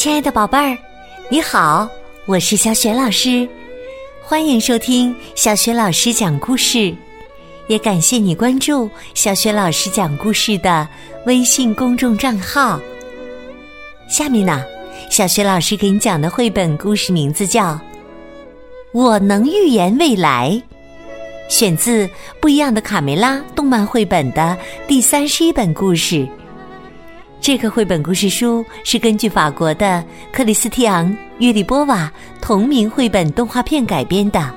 亲爱的宝贝儿，你好，我是小雪老师，欢迎收听小雪老师讲故事，也感谢你关注小雪老师讲故事的微信公众账号。下面呢，小雪老师给你讲的绘本故事名字叫《我能预言未来》，选自《不一样的卡梅拉》动漫绘本的第三十一本故事。这个绘本故事书是根据法国的克里斯蒂昂·约里波瓦同名绘本动画片改编的，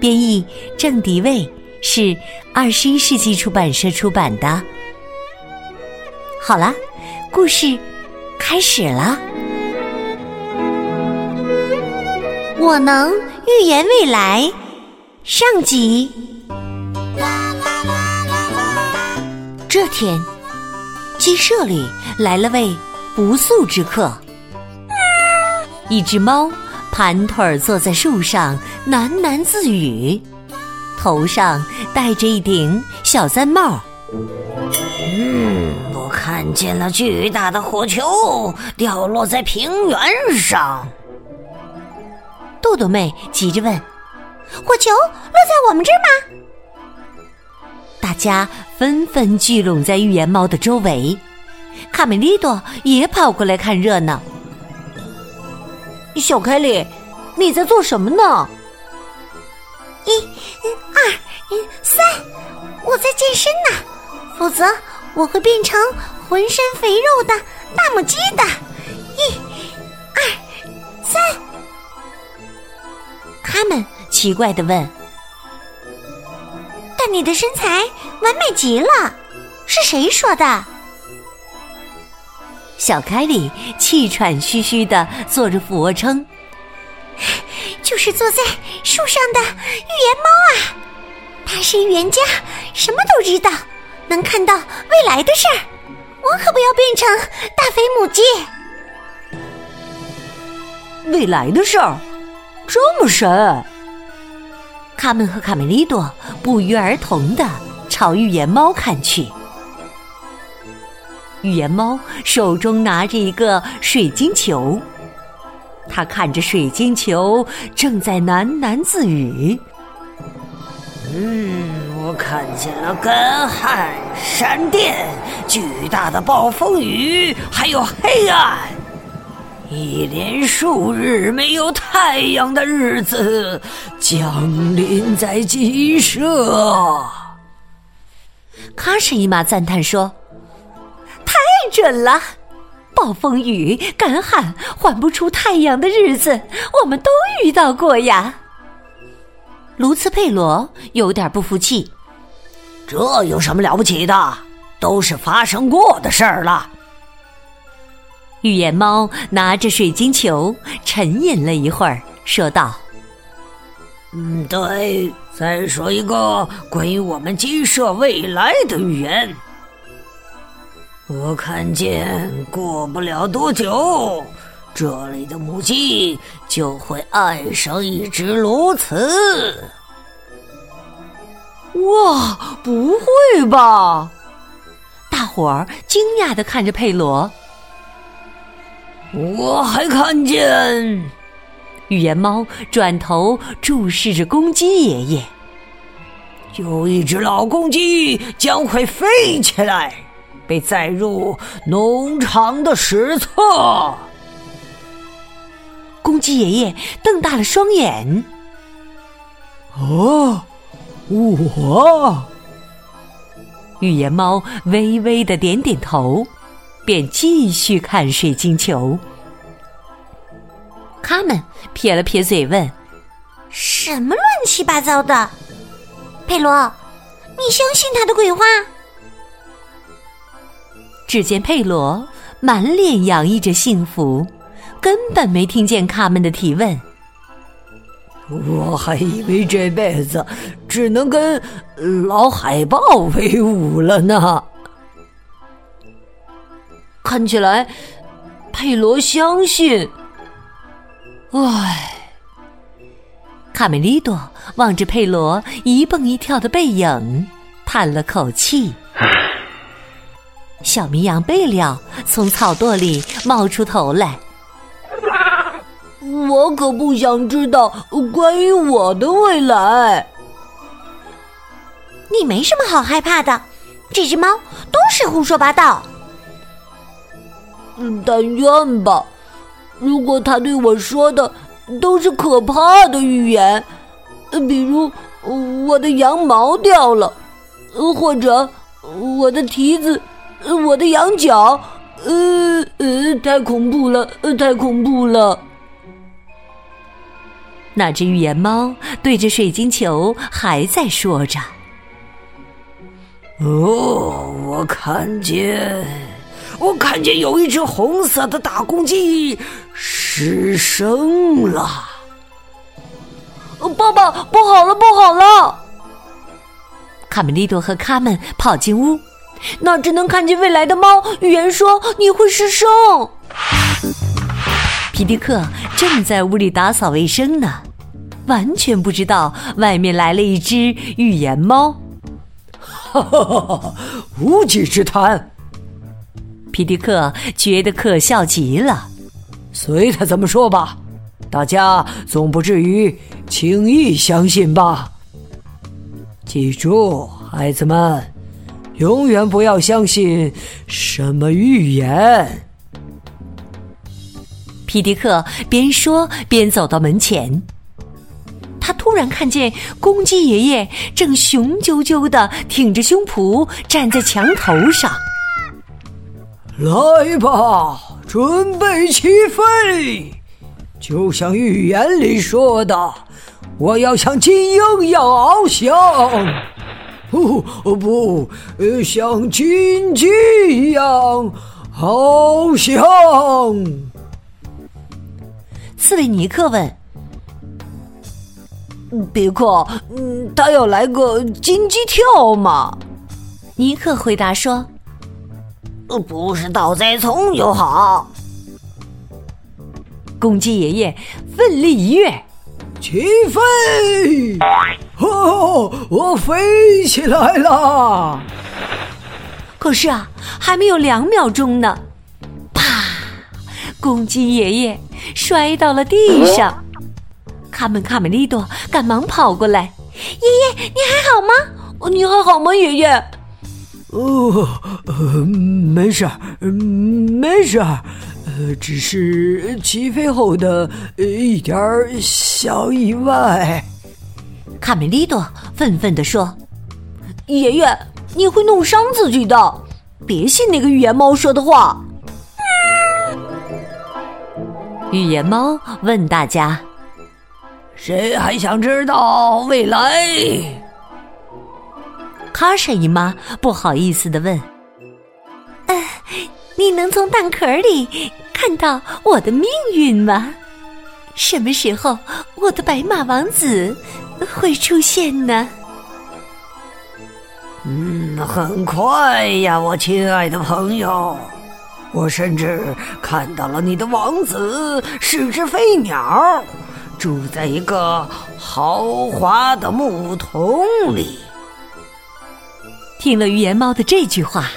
编译郑迪卫，是二十一世纪出版社出版的。好了，故事开始了。我能预言未来，上集。这天，鸡舍里。来了位不速之客，一只猫盘腿儿坐在树上喃喃自语，头上戴着一顶小毡帽。嗯，我看见了巨大的火球掉落在平原上。豆豆妹急着问：“火球落在我们这儿吗？”大家纷纷聚拢在预言猫的周围。卡梅利多也跑过来看热闹。小凯里，你在做什么呢？一、二、三，我在健身呢。否则我会变成浑身肥肉的大母鸡的。一、二、三。他们奇怪的问：“但你的身材完美极了，是谁说的？”小凯里气喘吁吁的做着俯卧撑，就是坐在树上的预言猫啊！他是预言家，什么都知道，能看到未来的事儿。我可不要变成大肥母鸡。未来的事儿这么神？卡门和卡梅利多不约而同的朝预言猫看去。预言猫手中拿着一个水晶球，他看着水晶球，正在喃喃自语：“嗯，我看见了干旱、闪电、巨大的暴风雨，还有黑暗，一连数日没有太阳的日子降临在鸡舍。”卡什伊玛赞叹说。太准了，暴风雨、干旱、换不出太阳的日子，我们都遇到过呀。卢茨佩罗有点不服气：“这有什么了不起的？都是发生过的事儿了。”预言猫拿着水晶球沉吟了一会儿，说道：“嗯，对，再说一个关于我们鸡舍未来的预言。”我看见，过不了多久，这里的母鸡就会爱上一只鸬鹚。哇，不会吧！大伙儿惊讶的看着佩罗。我还看见，预言猫转头注视着公鸡爷爷。有一只老公鸡将会飞起来。被载入农场的史册。公鸡爷爷瞪大了双眼。哦，我。预言猫微微的点点头，便继续看水晶球。卡门撇了撇嘴，问：“什么乱七八糟的？”佩罗，你相信他的鬼话？只见佩罗满脸洋溢着幸福，根本没听见卡门的提问。我还以为这辈子只能跟老海豹为伍了呢。看起来，佩罗相信。唉，卡梅利多望着佩罗一蹦一跳的背影，叹了口气。小绵羊贝利奥从草垛里冒出头来，我可不想知道关于我的未来。你没什么好害怕的，这只猫都是胡说八道。嗯，但愿吧。如果他对我说的都是可怕的预言，比如我的羊毛掉了，或者我的蹄子、我的羊角，呃呃，太恐怖了，太恐怖了。那只预言猫对着水晶球还在说着。哦，我看见，我看见有一只红色的大公鸡失声了。爸爸，不好了，不好了！卡梅利多和卡门跑进屋，那只能看见未来的猫预言说你会失声。皮迪克正在屋里打扫卫生呢，完全不知道外面来了一只预言猫。哈哈哈哈！无稽之谈。皮迪克觉得可笑极了。随他怎么说吧，大家总不至于轻易相信吧。记住，孩子们，永远不要相信什么预言。皮迪克边说边走到门前。他突然看见公鸡爷爷正雄赳赳的挺着胸脯站在墙头上。来吧，准备起飞！就像预言里说的，我要像金鹰一样翱翔。不，不，呃，像金鸡一样翱翔。刺猬尼克问。别克，嗯，他要来个金鸡跳吗？尼克回答说：“不是倒栽葱就好。”公鸡爷爷奋力一跃，起飞！哦，我飞起来了！可是啊，还没有两秒钟呢，啪！公鸡爷爷摔到了地上。卡门卡梅利多赶忙跑过来：“爷爷，你还好吗？你还好吗，爷爷？”“哦，没事儿，没事儿，呃，只是起飞后的一点小意外。”卡梅利多愤愤地说：“爷爷，你会弄伤自己的，别信那个预言猫说的话。”预言猫问大家。谁还想知道未来？卡莎姨妈不好意思的问：“呃，你能从蛋壳里看到我的命运吗？什么时候我的白马王子会出现呢？”嗯，很快呀，我亲爱的朋友。我甚至看到了你的王子是只飞鸟。住在一个豪华的木桶里。听了预言猫的这句话，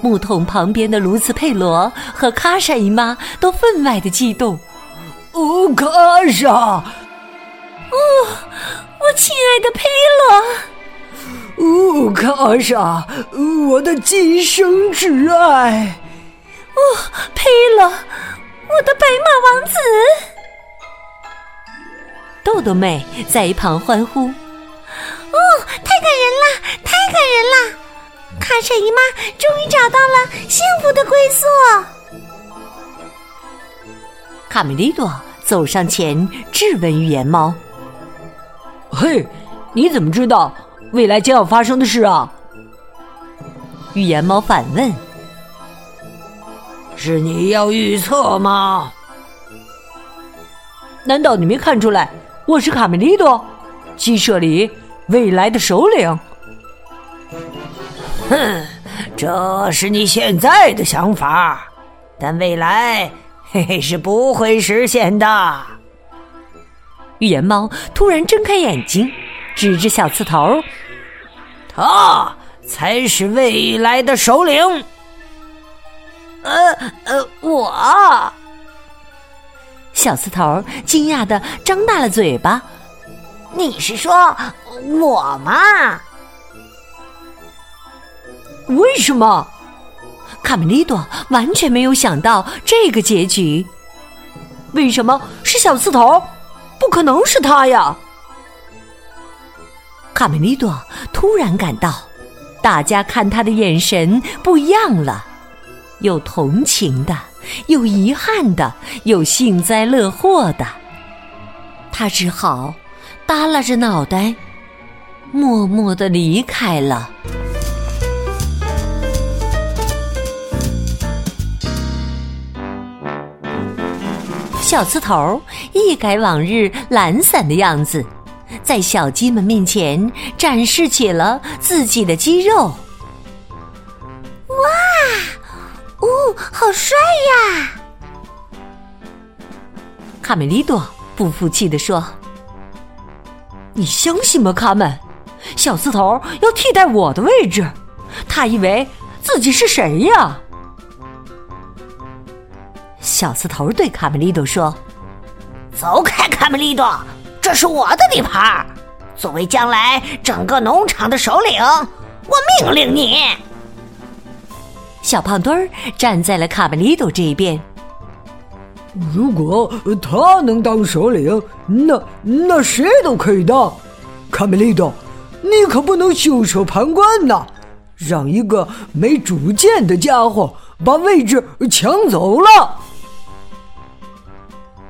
木桶旁边的卢茨佩罗和卡莎姨妈都分外的激动。哦，卡莎！哦，我亲爱的佩罗！哦，卡莎，我的今生挚爱！哦，佩罗，我的白马王子！豆豆妹在一旁欢呼：“哦，太感人了，太感人啦！卡莎姨妈终于找到了幸福的归宿。”卡梅利多走上前质问预言猫：“嘿，你怎么知道未来将要发生的事啊？”预言猫反问：“是你要预测吗？难道你没看出来？”我是卡梅利多，鸡舍里未来的首领。哼，这是你现在的想法，但未来嘿嘿是不会实现的。预言猫突然睁开眼睛，指着小刺头：“他才是未来的首领。”呃呃，我。小刺头惊讶的张大了嘴巴。你是说我吗？为什么？卡梅利多完全没有想到这个结局。为什么是小刺头？不可能是他呀！卡梅利多突然感到，大家看他的眼神不一样了，有同情的，有遗憾的，有幸灾乐祸的。他只好耷拉着脑袋，默默的离开了。小刺头一改往日懒散的样子，在小鸡们面前展示起了自己的肌肉。哇，哦，好帅呀！卡梅利多不服气地说：“你相信吗，卡门？小刺头要替代我的位置，他以为自己是谁呀？”小刺头对卡梅利多说：“走开，卡梅利多，这是我的地盘。作为将来整个农场的首领，我命令你。”小胖墩儿站在了卡梅利多这一边。如果他能当首领，那那谁都可以当。卡梅利多，你可不能袖手旁观呐，让一个没主见的家伙把位置抢走了。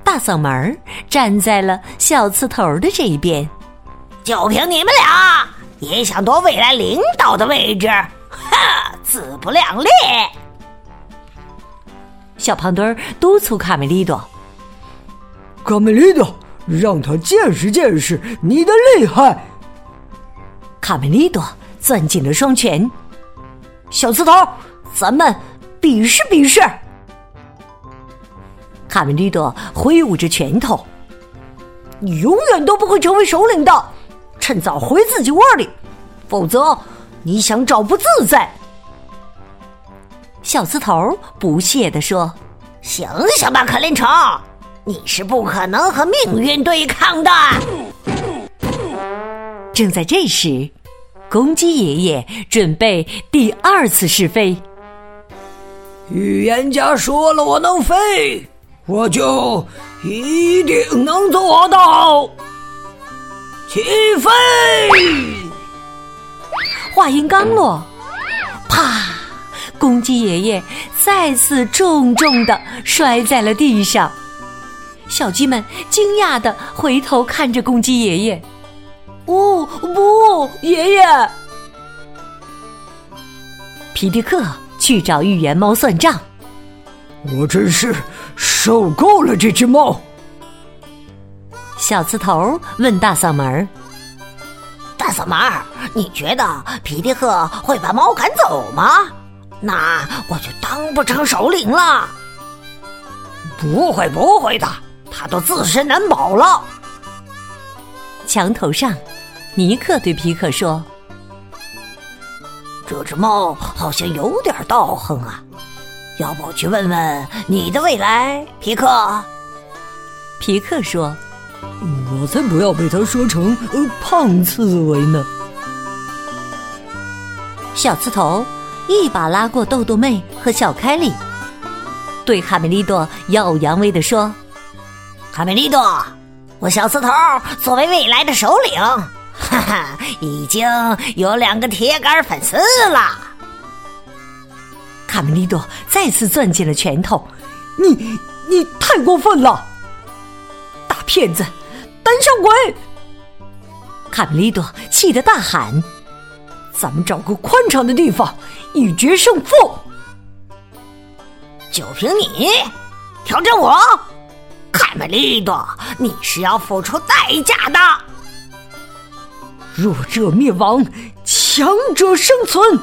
大嗓门站在了小刺头的这一边，就凭你们俩也想夺未来领导的位置？哈，自不量力！小胖墩儿督促卡梅利多：“卡梅利多，让他见识见识你的厉害。”卡梅利多攥紧了双拳：“小刺头，咱们比试比试。”卡梅利多挥舞着拳头：“你永远都不会成为首领的，趁早回自己窝里，否则你想找不自在。”小刺头不屑地说：“醒醒吧，可林虫，你是不可能和命运对抗的。”正在这时，公鸡爷爷准备第二次试飞。预言家说了，我能飞。我就一定能做到。起飞！话音刚落，啪！公鸡爷爷再次重重的摔在了地上。小鸡们惊讶的回头看着公鸡爷爷。不不，爷爷！皮迪克去找预言猫算账。我真是受够了这只猫。小刺头问大嗓门：“大嗓门，你觉得皮迪克会把猫赶走吗？那我就当不成首领了。”“不会，不会的，他都自身难保了。”墙头上，尼克对皮克说：“这只猫好像有点道行啊。”要不去问问你的未来，皮克？皮克说：“我才不要被他说成呃胖刺猬呢。”小刺头一把拉过豆豆妹和小凯莉，对卡梅利多耀武扬威的说：“卡梅利多，我小刺头作为未来的首领，哈哈，已经有两个铁杆粉丝了。”卡梅利多再次攥紧了拳头，“你你太过分了，大骗子，胆小鬼！”卡梅利多气得大喊：“咱们找个宽敞的地方，一决胜负！就凭你挑战我，卡梅利多，你是要付出代价的。弱者灭亡，强者生存。”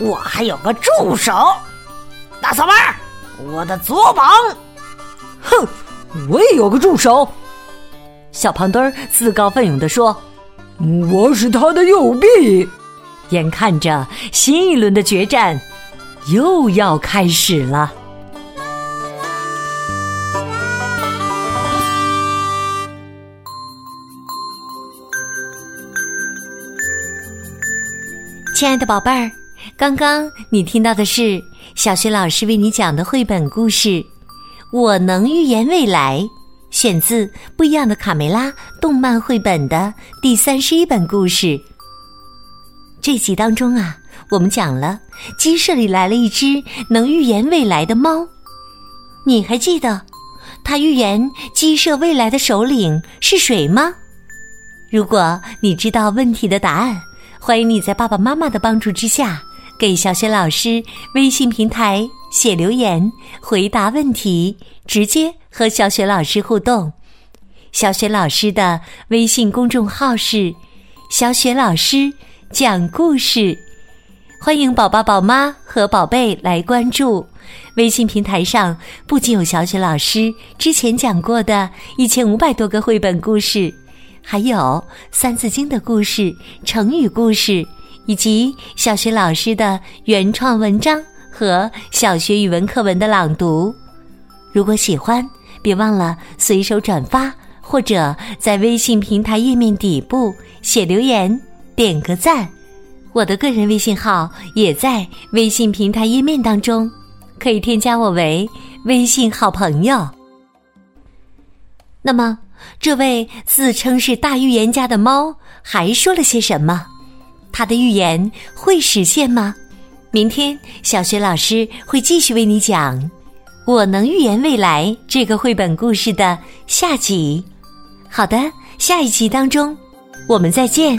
我还有个助手，大嗓门，我的左膀。哼，我也有个助手。小胖墩儿自告奋勇地说：“我是他的右臂。”眼看着新一轮的决战又要开始了。亲爱的宝贝儿，刚刚你听到的是小学老师为你讲的绘本故事《我能预言未来》，选自《不一样的卡梅拉》动漫绘本的第三十一本故事。这集当中啊，我们讲了鸡舍里来了一只能预言未来的猫，你还记得它预言鸡舍未来的首领是谁吗？如果你知道问题的答案，欢迎你在爸爸妈妈的帮助之下，给小雪老师微信平台写留言，回答问题，直接和小雪老师互动。小雪老师的微信公众号是“小雪老师讲故事”，欢迎宝宝、宝妈和宝贝来关注。微信平台上不仅有小雪老师之前讲过的一千五百多个绘本故事。还有《三字经》的故事、成语故事，以及小学老师的原创文章和小学语文课文的朗读。如果喜欢，别忘了随手转发，或者在微信平台页面底部写留言、点个赞。我的个人微信号也在微信平台页面当中，可以添加我为微信好朋友。那么。这位自称是大预言家的猫还说了些什么？他的预言会实现吗？明天小学老师会继续为你讲《我能预言未来》这个绘本故事的下集。好的，下一集当中我们再见。